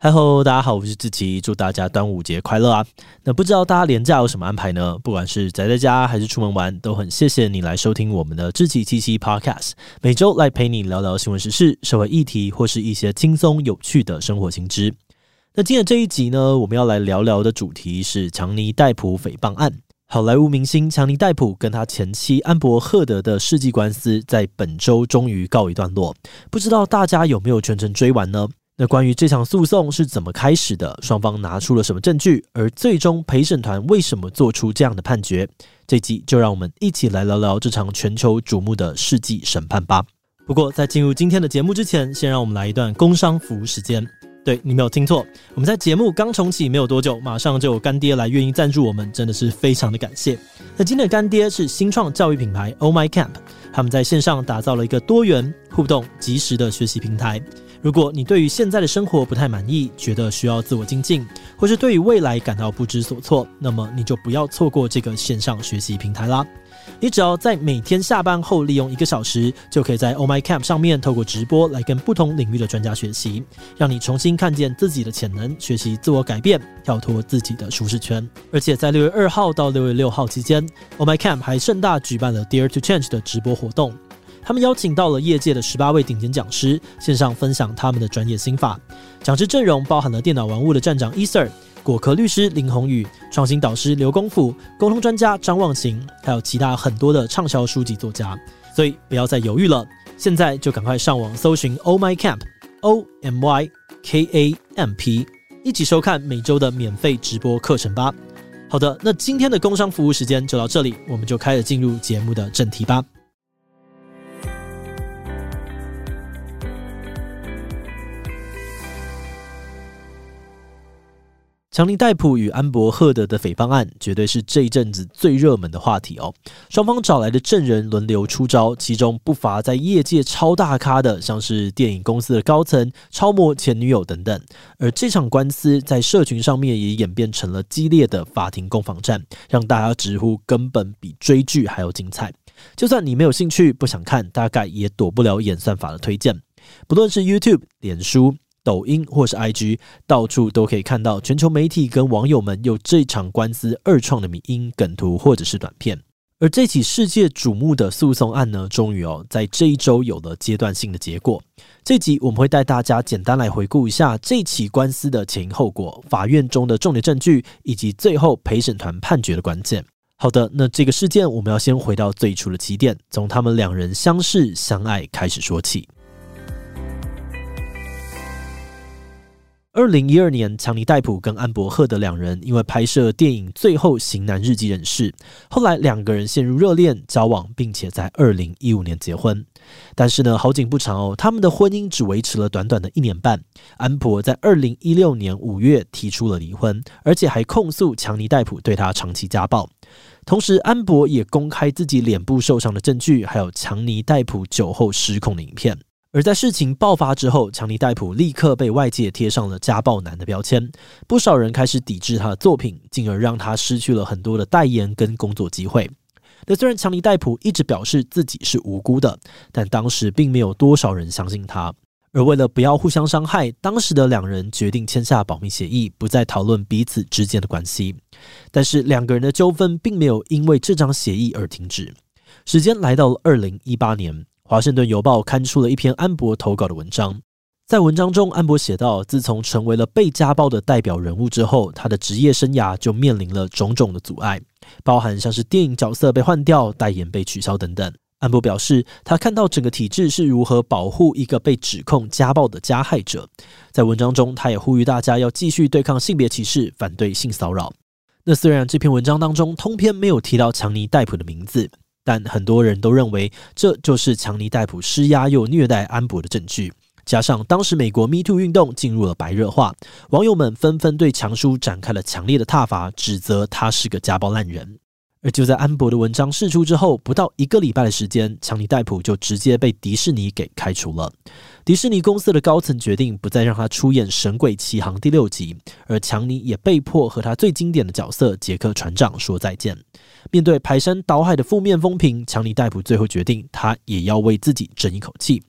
嗨喽，大家好，我是志奇，祝大家端午节快乐啊！那不知道大家连假有什么安排呢？不管是宅在家还是出门玩，都很谢谢你来收听我们的志奇七七 Podcast，每周来陪你聊聊新闻时事、社会议题，或是一些轻松有趣的生活新知。那今天这一集呢，我们要来聊聊的主题是强尼戴普诽谤案。好莱坞明星强尼戴普跟他前妻安博赫德的世纪官司，在本周终于告一段落。不知道大家有没有全程追完呢？那关于这场诉讼是怎么开始的？双方拿出了什么证据？而最终陪审团为什么做出这样的判决？这集就让我们一起来聊聊这场全球瞩目的世纪审判吧。不过在进入今天的节目之前，先让我们来一段工商服务时间。对，你没有听错，我们在节目刚重启没有多久，马上就有干爹来愿意赞助我们，真的是非常的感谢。那今天的干爹是新创教育品牌 Oh My Camp，他们在线上打造了一个多元、互动、即时的学习平台。如果你对于现在的生活不太满意，觉得需要自我精进，或是对于未来感到不知所措，那么你就不要错过这个线上学习平台啦。你只要在每天下班后利用一个小时，就可以在 Oh My Camp 上面透过直播来跟不同领域的专家学习，让你重新看见自己的潜能，学习自我改变，跳脱自己的舒适圈。而且在六月二号到六月六号期间，Oh My Camp 还盛大举办了 Dear to Change 的直播活动。他们邀请到了业界的十八位顶尖讲师，线上分享他们的专业心法。讲师阵容包含了电脑玩物的站长 Eser、果壳律师林宏宇、创新导师刘功夫、沟通专家张望行，还有其他很多的畅销书籍作家。所以不要再犹豫了，现在就赶快上网搜寻 “O My Camp”（O M Y K A M P），一起收看每周的免费直播课程吧。好的，那今天的工商服务时间就到这里，我们就开始进入节目的正题吧。强尼戴普与安博赫德的诽谤案，绝对是这一阵子最热门的话题哦。双方找来的证人轮流出招，其中不乏在业界超大咖的，像是电影公司的高层、超模前女友等等。而这场官司在社群上面也演变成了激烈的法庭攻防战，让大家直呼根本比追剧还要精彩。就算你没有兴趣、不想看，大概也躲不了演算法的推荐。不论是 YouTube、脸书。抖音或是 IG，到处都可以看到全球媒体跟网友们有这场官司二创的迷因梗图或者是短片。而这起世界瞩目的诉讼案呢，终于哦在这一周有了阶段性的结果。这集我们会带大家简单来回顾一下这起官司的前因后果、法院中的重点证据，以及最后陪审团判决的关键。好的，那这个事件我们要先回到最初的起点，从他们两人相识相爱开始说起。二零一二年，强尼戴普跟安柏赫德两人因为拍摄电影《最后型男日记》认识，后来两个人陷入热恋交往，并且在二零一五年结婚。但是呢，好景不长哦，他们的婚姻只维持了短短的一年半。安柏在二零一六年五月提出了离婚，而且还控诉强尼戴普对他长期家暴。同时，安柏也公开自己脸部受伤的证据，还有强尼戴普酒后失控的影片。而在事情爆发之后，强尼戴普立刻被外界贴上了家暴男的标签，不少人开始抵制他的作品，进而让他失去了很多的代言跟工作机会。那虽然强尼戴普一直表示自己是无辜的，但当时并没有多少人相信他。而为了不要互相伤害，当时的两人决定签下保密协议，不再讨论彼此之间的关系。但是两个人的纠纷并没有因为这张协议而停止。时间来到了二零一八年。华盛顿邮报刊出了一篇安博投稿的文章，在文章中，安博写道：自从成为了被家暴的代表人物之后，他的职业生涯就面临了种种的阻碍，包含像是电影角色被换掉、代言被取消等等。安博表示，他看到整个体制是如何保护一个被指控家暴的加害者。在文章中，他也呼吁大家要继续对抗性别歧视，反对性骚扰。那虽然这篇文章当中通篇没有提到强尼戴普的名字。但很多人都认为这就是强尼戴普施压又虐待安博的证据。加上当时美国 Me Too 运动进入了白热化，网友们纷纷对强叔展开了强烈的挞伐，指责他是个家暴烂人。而就在安博的文章释出之后，不到一个礼拜的时间，强尼戴普就直接被迪士尼给开除了。迪士尼公司的高层决定不再让他出演《神鬼奇航》第六集，而强尼也被迫和他最经典的角色杰克船长说再见。面对排山倒海的负面风评，强尼戴普最后决定，他也要为自己争一口气，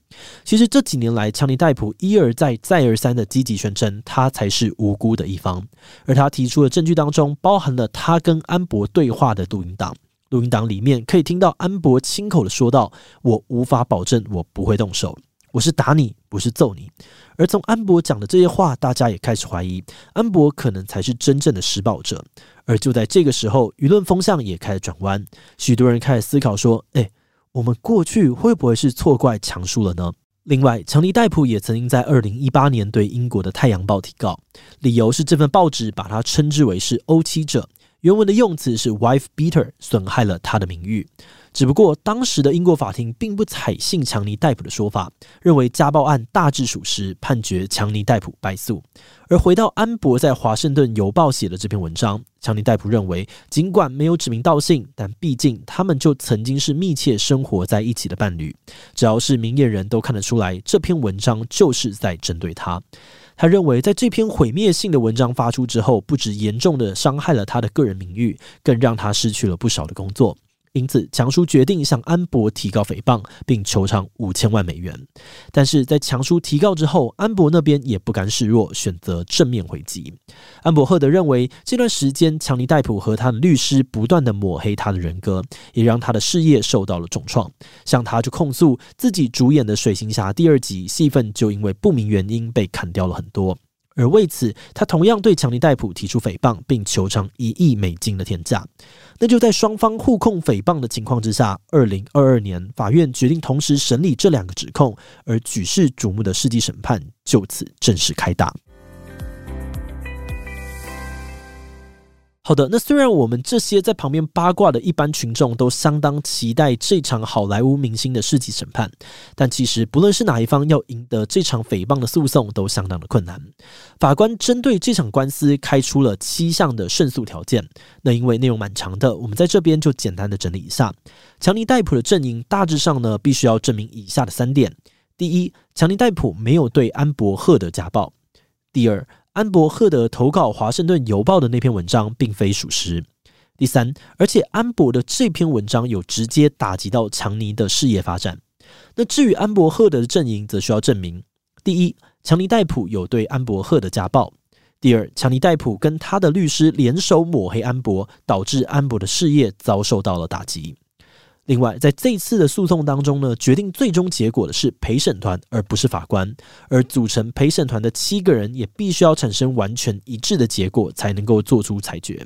其实这几年来，强尼戴普一而再、再而三的积极宣称他才是无辜的一方，而他提出的证据当中包含了他跟安博对话的录音档。录音档里面可以听到安博亲口的说道：“我无法保证我不会动手，我是打你，不是揍你。”而从安博讲的这些话，大家也开始怀疑安博可能才是真正的施暴者。而就在这个时候，舆论风向也开始转弯，许多人开始思考说：“诶，我们过去会不会是错怪强叔了呢？”另外，强尼戴普也曾经在二零一八年对英国的《太阳报》提告，理由是这份报纸把他称之为是殴妻者。原文的用词是 wife beater，损害了他的名誉。只不过当时的英国法庭并不采信强尼戴普的说法，认为家暴案大致属实，判决强尼戴普败诉。而回到安博在《华盛顿邮报》写的这篇文章，强尼戴普认为，尽管没有指名道姓，但毕竟他们就曾经是密切生活在一起的伴侣。只要是明眼人都看得出来，这篇文章就是在针对他。他认为，在这篇毁灭性的文章发出之后，不止严重的伤害了他的个人名誉，更让他失去了不少的工作。因此，强叔决定向安博提告诽谤，并求偿五千万美元。但是在强叔提告之后，安博那边也不甘示弱，选择正面回击。安博赫德认为，这段时间强尼戴普和他的律师不断地抹黑他的人格，也让他的事业受到了重创。像他就控诉自己主演的《水行侠》第二集戏份就因为不明原因被砍掉了很多。而为此，他同样对强尼戴普提出诽谤，并求偿一亿美金的天价。那就在双方互控诽谤的情况之下，二零二二年，法院决定同时审理这两个指控，而举世瞩目的世纪审判就此正式开打。好的，那虽然我们这些在旁边八卦的一般群众都相当期待这场好莱坞明星的世纪审判，但其实不论是哪一方要赢得这场诽谤的诉讼，都相当的困难。法官针对这场官司开出了七项的胜诉条件。那因为内容蛮长的，我们在这边就简单的整理一下。强尼戴普的阵营大致上呢，必须要证明以下的三点：第一，强尼戴普没有对安柏赫的家暴；第二，安柏赫德投稿《华盛顿邮报》的那篇文章并非属实。第三，而且安柏的这篇文章有直接打击到强尼的事业发展。那至于安柏赫德的阵营，则需要证明：第一，强尼戴普有对安柏赫德家暴；第二，强尼戴普跟他的律师联手抹黑安柏，导致安柏的事业遭受到了打击。另外，在这次的诉讼当中呢，决定最终结果的是陪审团，而不是法官。而组成陪审团的七个人也必须要产生完全一致的结果，才能够做出裁决。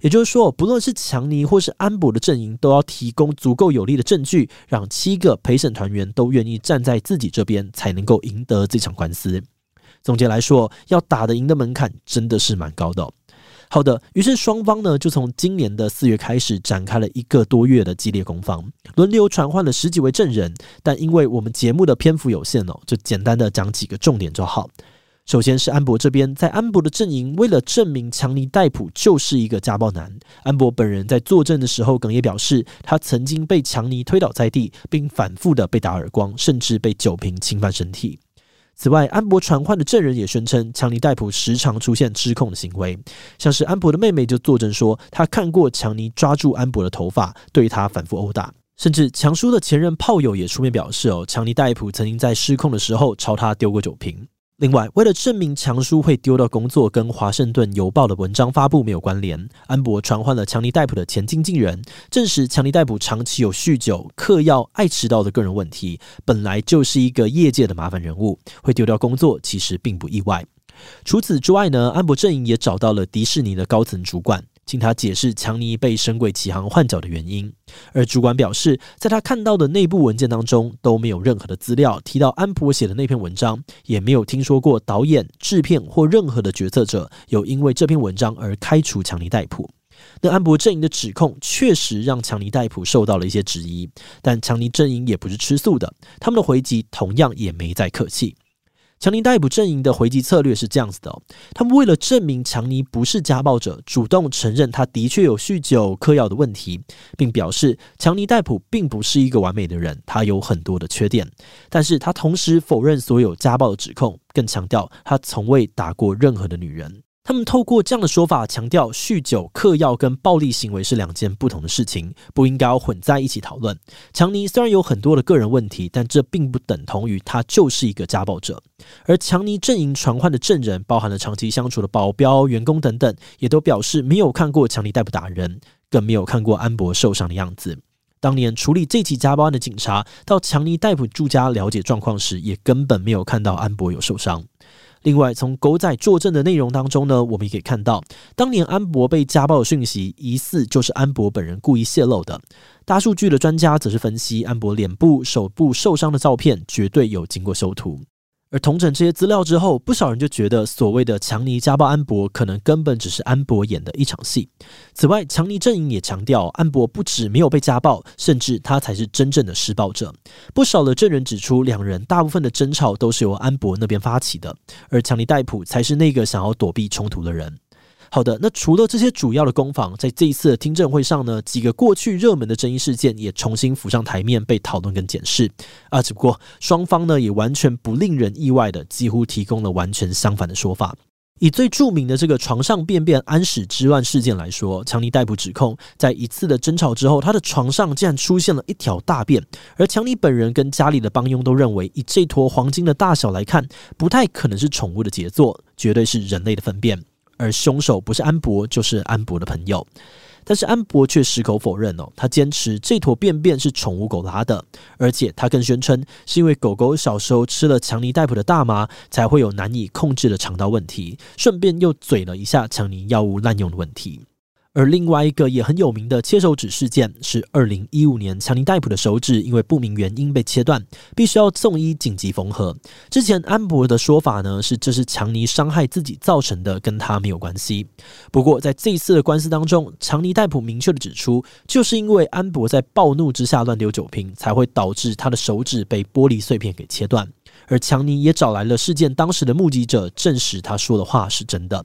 也就是说，不论是强尼或是安博的阵营，都要提供足够有力的证据，让七个陪审团员都愿意站在自己这边，才能够赢得这场官司。总结来说，要打得赢的门槛真的是蛮高的。好的，于是双方呢就从今年的四月开始展开了一个多月的激烈攻防，轮流传唤了十几位证人。但因为我们节目的篇幅有限哦，就简单的讲几个重点就好。首先是安博这边，在安博的阵营为了证明强尼戴普就是一个家暴男，安博本人在作证的时候哽咽表示，他曾经被强尼推倒在地，并反复的被打耳光，甚至被酒瓶侵犯身体。此外，安博传唤的证人也宣称，强尼戴普时常出现失控的行为，像是安博的妹妹就作证说，她看过强尼抓住安博的头发，对他反复殴打，甚至强叔的前任炮友也出面表示，哦，强尼戴普曾经在失控的时候朝他丢过酒瓶。另外，为了证明强叔会丢掉工作跟《华盛顿邮报》的文章发布没有关联，安博传唤了强尼戴普的前经纪人，证实强尼戴普长期有酗酒、嗑药、爱迟到的个人问题，本来就是一个业界的麻烦人物，会丢掉工作其实并不意外。除此之外呢，安博阵营也找到了迪士尼的高层主管。请他解释强尼被《神鬼奇航》换角的原因，而主管表示，在他看到的内部文件当中都没有任何的资料提到安柏写的那篇文章，也没有听说过导演、制片或任何的决策者有因为这篇文章而开除强尼戴普。那安博阵营的指控确实让强尼戴普受到了一些质疑，但强尼阵营也不是吃素的，他们的回击同样也没再客气。强尼逮捕阵营的回击策略是这样子的，他们为了证明强尼不是家暴者，主动承认他的确有酗酒、嗑药的问题，并表示强尼逮捕并不是一个完美的人，他有很多的缺点。但是他同时否认所有家暴的指控，更强调他从未打过任何的女人。他们透过这样的说法强调，酗酒、嗑药跟暴力行为是两件不同的事情，不应该混在一起讨论。强尼虽然有很多的个人问题，但这并不等同于他就是一个家暴者。而强尼阵营传唤的证人，包含了长期相处的保镖、员工等等，也都表示没有看过强尼逮捕打人，更没有看过安博受伤的样子。当年处理这起家暴案的警察到强尼逮捕住家了解状况时，也根本没有看到安博有受伤。另外，从狗仔作证的内容当中呢，我们也可以看到，当年安博被家暴的讯息，疑似就是安博本人故意泄露的。大数据的专家则是分析，安博脸部、手部受伤的照片，绝对有经过修图。而同整这些资料之后，不少人就觉得所谓的强尼家暴安博，可能根本只是安博演的一场戏。此外，强尼阵营也强调，安博不止没有被家暴，甚至他才是真正的施暴者。不少的证人指出，两人大部分的争吵都是由安博那边发起的，而强尼戴普才是那个想要躲避冲突的人。好的，那除了这些主要的攻防，在这一次的听证会上呢，几个过去热门的争议事件也重新浮上台面，被讨论跟检视啊。只不过双方呢，也完全不令人意外的，几乎提供了完全相反的说法。以最著名的这个床上便便安史之乱事件来说，强尼逮捕指控，在一次的争吵之后，他的床上竟然出现了一条大便，而强尼本人跟家里的帮佣都认为，以这坨黄金的大小来看，不太可能是宠物的杰作，绝对是人类的粪便。而凶手不是安博，就是安博的朋友。但是安博却矢口否认哦，他坚持这坨便便是宠物狗拉的，而且他更宣称是因为狗狗小时候吃了强尼戴普的大麻，才会有难以控制的肠道问题。顺便又嘴了一下强尼药物滥用的问题。而另外一个也很有名的切手指事件，是二零一五年强尼戴普的手指因为不明原因被切断，必须要送医紧急缝合。之前安博的说法呢，是这是强尼伤害自己造成的，跟他没有关系。不过在这一次的官司当中，强尼戴普明确的指出，就是因为安博在暴怒之下乱丢酒瓶，才会导致他的手指被玻璃碎片给切断。而强尼也找来了事件当时的目击者，证实他说的话是真的。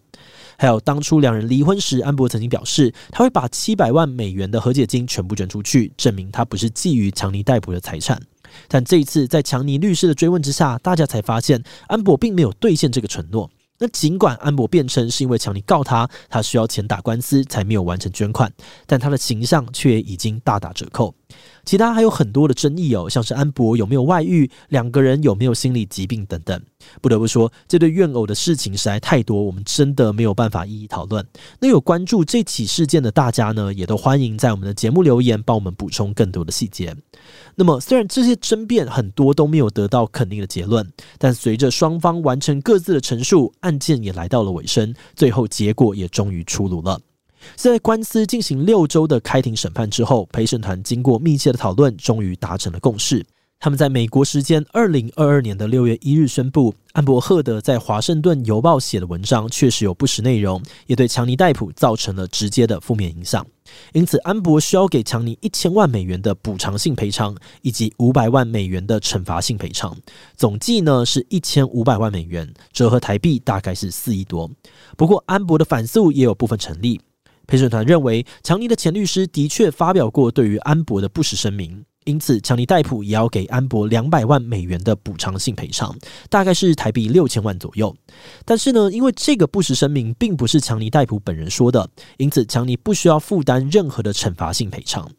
还有当初两人离婚时，安博曾经表示他会把七百万美元的和解金全部捐出去，证明他不是觊觎强尼戴普的财产。但这一次在强尼律师的追问之下，大家才发现安博并没有兑现这个承诺。那尽管安博辩称是因为强尼告他，他需要钱打官司才没有完成捐款，但他的形象却已经大打折扣。其他还有很多的争议哦，像是安博有没有外遇，两个人有没有心理疾病等等。不得不说，这对怨偶的事情实在太多，我们真的没有办法一一讨论。那有关注这起事件的大家呢，也都欢迎在我们的节目留言，帮我们补充更多的细节。那么，虽然这些争辩很多都没有得到肯定的结论，但随着双方完成各自的陈述，案件也来到了尾声，最后结果也终于出炉了。在官司进行六周的开庭审判之后，陪审团经过密切的讨论，终于达成了共识。他们在美国时间二零二二年的六月一日宣布，安柏赫德在《华盛顿邮报》写的文章确实有不实内容，也对强尼戴普造成了直接的负面影响。因此，安柏需要给强尼一千万美元的补偿性赔偿，以及五百万美元的惩罚性赔偿，总计呢是一千五百万美元，折合台币大概是四亿多。不过，安柏的反诉也有部分成立。陪审团认为，强尼的前律师的确发表过对于安博的不实声明，因此强尼戴普也要给安博两百万美元的补偿性赔偿，大概是台币六千万左右。但是呢，因为这个不实声明并不是强尼戴普本人说的，因此强尼不需要负担任何的惩罚性赔偿。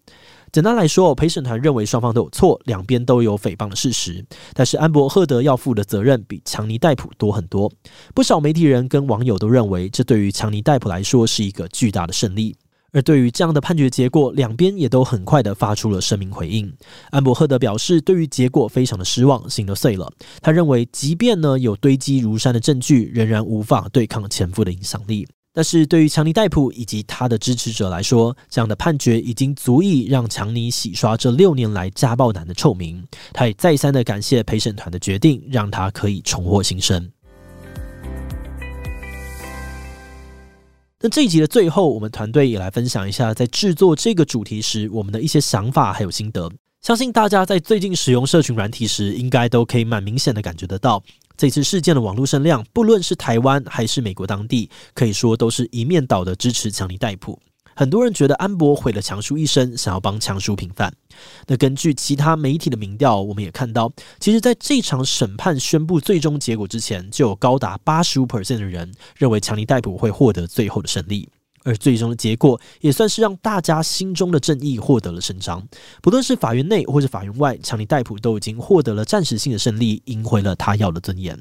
简单来说，陪审团认为双方都有错，两边都有诽谤的事实。但是安柏赫德要负的责任比强尼戴普多很多。不少媒体人跟网友都认为，这对于强尼戴普来说是一个巨大的胜利。而对于这样的判决结果，两边也都很快的发出了声明回应。安柏赫德表示，对于结果非常的失望，心都碎了。他认为，即便呢有堆积如山的证据，仍然无法对抗前夫的影响力。但是对于强尼戴普以及他的支持者来说，这样的判决已经足以让强尼洗刷这六年来家暴男的臭名。他也再三的感谢陪审团的决定，让他可以重获新生。那这一集的最后，我们团队也来分享一下，在制作这个主题时，我们的一些想法还有心得。相信大家在最近使用社群软体时，应该都可以蛮明显的感觉得到。这次事件的网络声量，不论是台湾还是美国当地，可以说都是一面倒的支持强尼戴普。很多人觉得安博毁了强叔一生，想要帮强叔平反。那根据其他媒体的民调，我们也看到，其实在这场审判宣布最终结果之前，就有高达八十五 percent 的人认为强尼戴普会获得最后的胜利。而最终的结果也算是让大家心中的正义获得了伸张。不论是法院内或是法院外，强尼戴普都已经获得了暂时性的胜利，赢回了他要的尊严。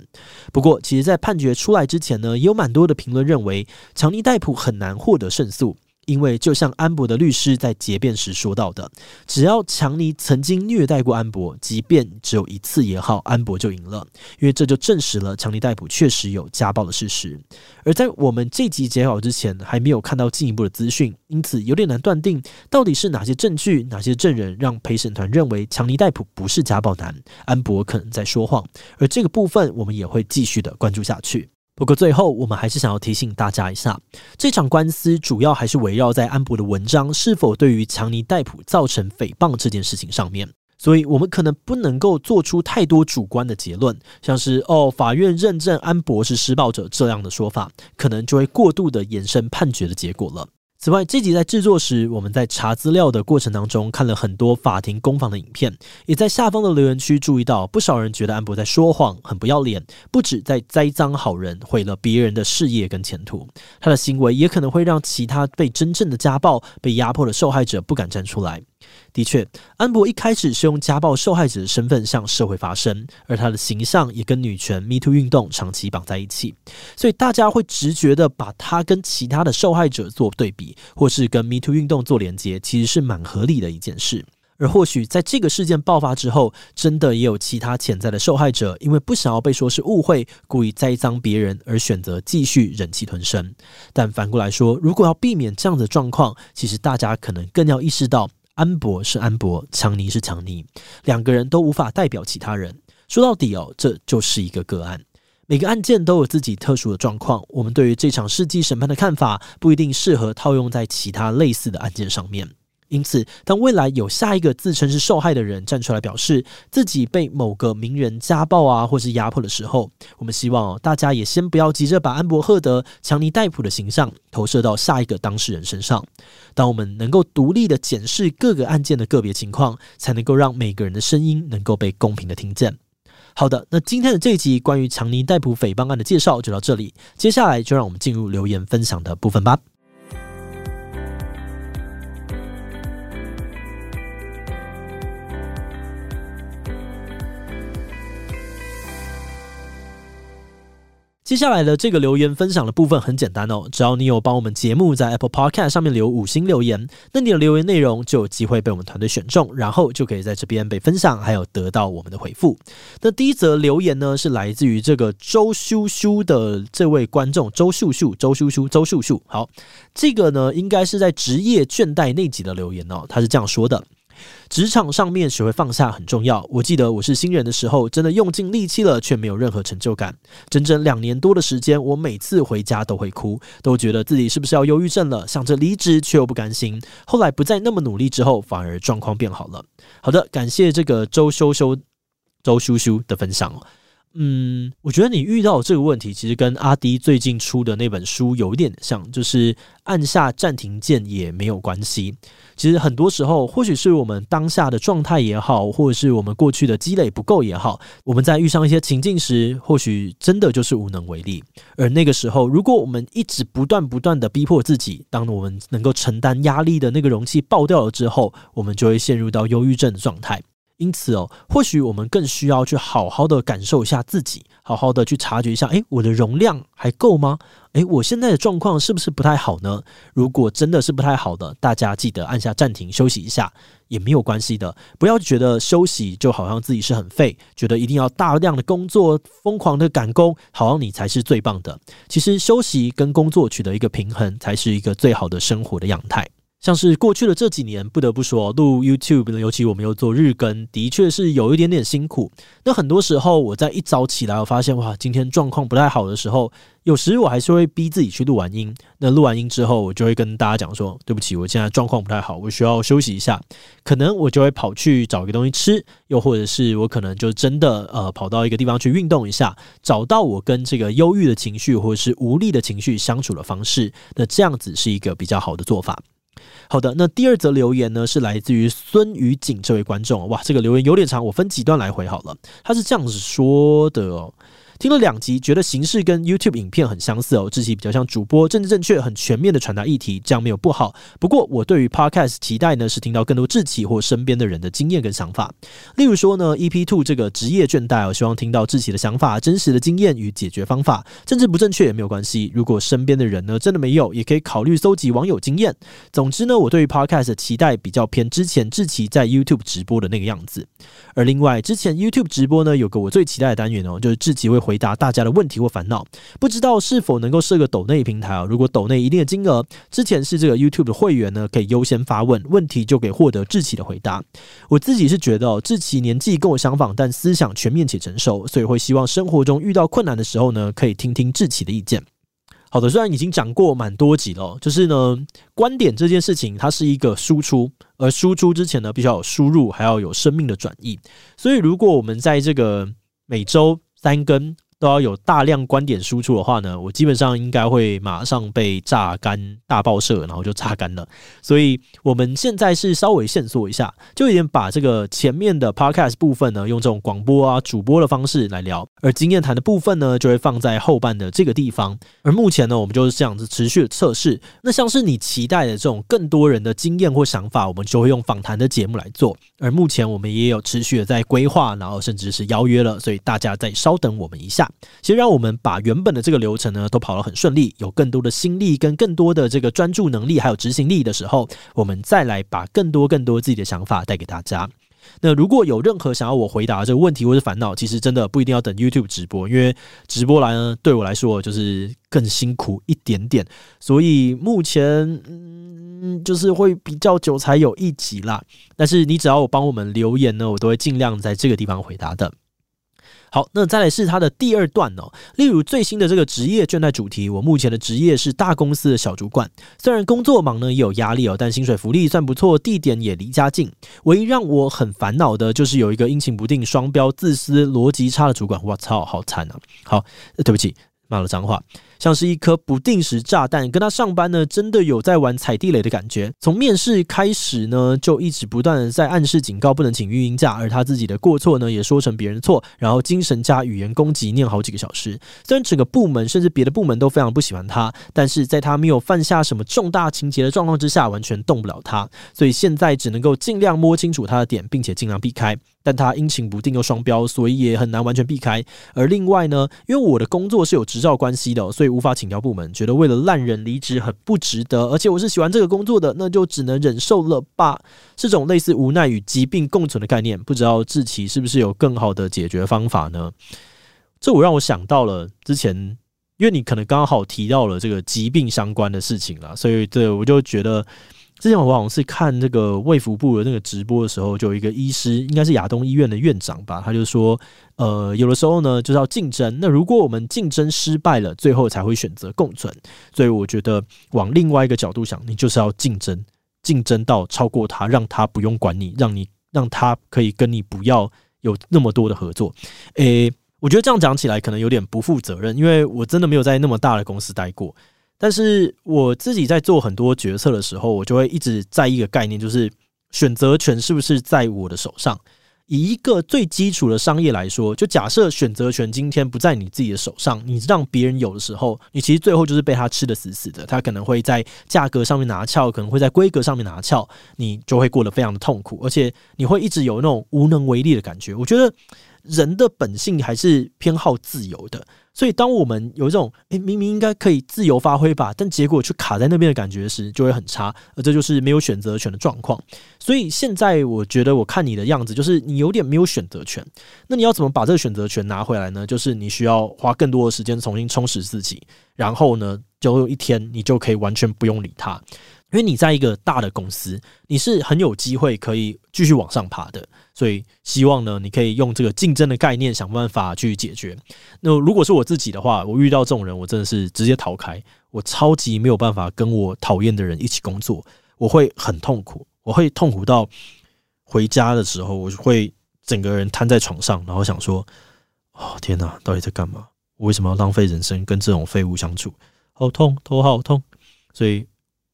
不过，其实，在判决出来之前呢，也有蛮多的评论认为，强尼戴普很难获得胜诉。因为就像安博的律师在结辩时说到的，只要强尼曾经虐待过安博，即便只有一次也好，安博就赢了，因为这就证实了强尼戴普确实有家暴的事实。而在我们这集截稿之前，还没有看到进一步的资讯，因此有点难断定到底是哪些证据、哪些证人让陪审团认为强尼戴普不是家暴男，安博可能在说谎。而这个部分，我们也会继续的关注下去。不过最后，我们还是想要提醒大家一下，这场官司主要还是围绕在安博的文章是否对于强尼戴普造成诽谤这件事情上面，所以我们可能不能够做出太多主观的结论，像是哦，法院认证安博是施暴者这样的说法，可能就会过度的延伸判决的结果了。此外，这集在制作时，我们在查资料的过程当中看了很多法庭攻防的影片，也在下方的留言区注意到，不少人觉得安博在说谎，很不要脸，不止在栽赃好人，毁了别人的事业跟前途。他的行为也可能会让其他被真正的家暴、被压迫的受害者不敢站出来。的确，安博一开始是用家暴受害者的身份向社会发声，而他的形象也跟女权 Me Too 运动长期绑在一起，所以大家会直觉的把他跟其他的受害者做对比，或是跟 Me Too 运动做连接，其实是蛮合理的一件事。而或许在这个事件爆发之后，真的也有其他潜在的受害者，因为不想要被说是误会，故意栽赃别人，而选择继续忍气吞声。但反过来说，如果要避免这样的状况，其实大家可能更要意识到。安博是安博，强尼是强尼，两个人都无法代表其他人。说到底哦，这就是一个个案。每个案件都有自己特殊的状况，我们对于这场世纪审判的看法不一定适合套用在其他类似的案件上面。因此，当未来有下一个自称是受害的人站出来表示自己被某个名人家暴啊，或是压迫的时候，我们希望大家也先不要急着把安博赫德、强尼戴普的形象投射到下一个当事人身上。当我们能够独立的检视各个案件的个别情况，才能够让每个人的声音能够被公平的听见。好的，那今天的这一集关于强尼戴普诽谤案的介绍就到这里，接下来就让我们进入留言分享的部分吧。接下来的这个留言分享的部分很简单哦，只要你有帮我们节目在 Apple Podcast 上面留五星留言，那你的留言内容就有机会被我们团队选中，然后就可以在这边被分享，还有得到我们的回复。那第一则留言呢，是来自于这个周叔叔的这位观众，周叔叔，周叔叔，周叔叔。好，这个呢应该是在职业倦怠那集的留言哦，他是这样说的。职场上面学会放下很重要。我记得我是新人的时候，真的用尽力气了，却没有任何成就感。整整两年多的时间，我每次回家都会哭，都觉得自己是不是要忧郁症了，想着离职却又不甘心。后来不再那么努力之后，反而状况变好了。好的，感谢这个周修修、周叔叔的分享。嗯，我觉得你遇到这个问题，其实跟阿迪最近出的那本书有一点像，就是按下暂停键也没有关系。其实很多时候，或许是我们当下的状态也好，或者是我们过去的积累不够也好，我们在遇上一些情境时，或许真的就是无能为力。而那个时候，如果我们一直不断不断的逼迫自己，当我们能够承担压力的那个容器爆掉了之后，我们就会陷入到忧郁症的状态。因此哦，或许我们更需要去好好的感受一下自己，好好的去察觉一下，诶，我的容量还够吗？诶，我现在的状况是不是不太好呢？如果真的是不太好的，大家记得按下暂停休息一下，也没有关系的。不要觉得休息就好像自己是很废，觉得一定要大量的工作，疯狂的赶工，好像你才是最棒的。其实休息跟工作取得一个平衡，才是一个最好的生活的样态。像是过去的这几年，不得不说录 YouTube，尤其我们又做日更，的确是有一点点辛苦。那很多时候，我在一早起来，我发现哇，今天状况不太好的时候，有时我还是会逼自己去录完音。那录完音之后，我就会跟大家讲说，对不起，我现在状况不太好，我需要休息一下。可能我就会跑去找一个东西吃，又或者是我可能就真的呃跑到一个地方去运动一下，找到我跟这个忧郁的情绪或者是无力的情绪相处的方式。那这样子是一个比较好的做法。好的，那第二则留言呢，是来自于孙雨景这位观众。哇，这个留言有点长，我分几段来回好了。他是这样子说的哦。听了两集，觉得形式跟 YouTube 影片很相似哦。志奇比较像主播，政治正确，很全面的传达议题，这样没有不好。不过我对于 Podcast 期待呢，是听到更多志奇或身边的人的经验跟想法。例如说呢，EP Two 这个职业倦怠，我希望听到志奇的想法、真实的经验与解决方法。政治不正确也没有关系，如果身边的人呢真的没有，也可以考虑搜集网友经验。总之呢，我对于 Podcast 的期待比较偏之前志奇在 YouTube 直播的那个样子。而另外，之前 YouTube 直播呢，有个我最期待的单元哦，就是志奇会回答大家的问题或烦恼，不知道是否能够设个抖内平台啊？如果抖内一定的金额，之前是这个 YouTube 的会员呢，可以优先发问，问题就可以获得志奇的回答。我自己是觉得哦，志奇年纪跟我相仿，但思想全面且成熟，所以会希望生活中遇到困难的时候呢，可以听听志奇的意见。好的，虽然已经讲过蛮多集了，就是呢，观点这件事情它是一个输出，而输出之前呢，必须要有输入，还要有生命的转译。所以，如果我们在这个每周三根，都要有大量观点输出的话呢，我基本上应该会马上被榨干大报社，然后就榨干了。所以我们现在是稍微限缩一下，就已经把这个前面的 podcast 部分呢，用这种广播啊主播的方式来聊，而经验谈的部分呢，就会放在后半的这个地方。而目前呢，我们就是这样子持续的测试。那像是你期待的这种更多人的经验或想法，我们就会用访谈的节目来做。而目前我们也有持续的在规划，然后甚至是邀约了，所以大家再稍等我们一下。先让我们把原本的这个流程呢都跑得很顺利，有更多的心力跟更多的这个专注能力，还有执行力的时候，我们再来把更多更多自己的想法带给大家。那如果有任何想要我回答这个问题或是烦恼，其实真的不一定要等 YouTube 直播，因为直播来呢对我来说就是更辛苦一点点，所以目前嗯就是会比较久才有一集啦。但是你只要我帮我们留言呢，我都会尽量在这个地方回答的。好，那再来是他的第二段哦。例如最新的这个职业倦怠主题，我目前的职业是大公司的小主管，虽然工作忙呢，也有压力哦，但薪水福利算不错，地点也离家近。唯一让我很烦恼的就是有一个阴晴不定、双标、自私、逻辑差的主管。我操，好惨啊！好，对不起，骂了脏话。像是一颗不定时炸弹，跟他上班呢，真的有在玩踩地雷的感觉。从面试开始呢，就一直不断的在暗示警告不能请育婴假，而他自己的过错呢，也说成别人错，然后精神加语言攻击，念好几个小时。虽然整个部门甚至别的部门都非常不喜欢他，但是在他没有犯下什么重大情节的状况之下，完全动不了他。所以现在只能够尽量摸清楚他的点，并且尽量避开。但他阴晴不定又双标，所以也很难完全避开。而另外呢，因为我的工作是有执照关系的，所以无法请教部门，觉得为了烂人离职很不值得。而且我是喜欢这个工作的，那就只能忍受了吧。这种类似无奈与疾病共存的概念，不知道志奇是不是有更好的解决方法呢？这我让我想到了之前，因为你可能刚好提到了这个疾病相关的事情啦，所以对我就觉得。之前我好像是看这个卫福部的那个直播的时候，就有一个医师，应该是亚东医院的院长吧，他就说，呃，有的时候呢就是要竞争，那如果我们竞争失败了，最后才会选择共存。所以我觉得往另外一个角度想，你就是要竞争，竞争到超过他，让他不用管你，让你让他可以跟你不要有那么多的合作。诶，我觉得这样讲起来可能有点不负责任，因为我真的没有在那么大的公司待过。但是我自己在做很多决策的时候，我就会一直在一个概念，就是选择权是不是在我的手上。以一个最基础的商业来说，就假设选择权今天不在你自己的手上，你让别人有的时候，你其实最后就是被他吃得死死的。他可能会在价格上面拿翘，可能会在规格上面拿翘，你就会过得非常的痛苦，而且你会一直有那种无能为力的感觉。我觉得人的本性还是偏好自由的。所以，当我们有这种诶、明明应该可以自由发挥吧，但结果却卡在那边的感觉时，就会很差。而这就是没有选择权的状况。所以现在，我觉得我看你的样子，就是你有点没有选择权。那你要怎么把这个选择权拿回来呢？就是你需要花更多的时间重新充实自己，然后呢，就有一天你就可以完全不用理他。因为你在一个大的公司，你是很有机会可以继续往上爬的，所以希望呢，你可以用这个竞争的概念想办法去解决。那如果是我自己的话，我遇到这种人，我真的是直接逃开。我超级没有办法跟我讨厌的人一起工作，我会很痛苦，我会痛苦到回家的时候，我会整个人瘫在床上，然后想说：哦，天哪，到底在干嘛？我为什么要浪费人生跟这种废物相处？好痛，头好痛，所以。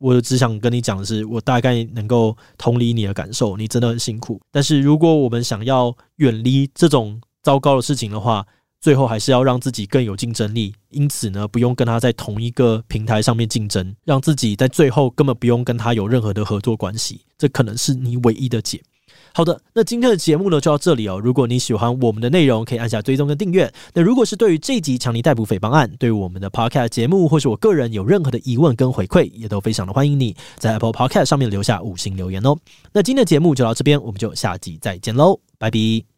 我只想跟你讲的是，我大概能够同理你的感受，你真的很辛苦。但是如果我们想要远离这种糟糕的事情的话，最后还是要让自己更有竞争力，因此呢，不用跟他在同一个平台上面竞争，让自己在最后根本不用跟他有任何的合作关系，这可能是你唯一的解。好的，那今天的节目呢就到这里哦。如果你喜欢我们的内容，可以按下追踪跟订阅。那如果是对于这集强尼逮捕诽谤案，对于我们的 Podcast 节目或是我个人有任何的疑问跟回馈，也都非常的欢迎你在 Apple Podcast 上面留下五星留言哦。那今天的节目就到这边，我们就下集再见喽，拜拜。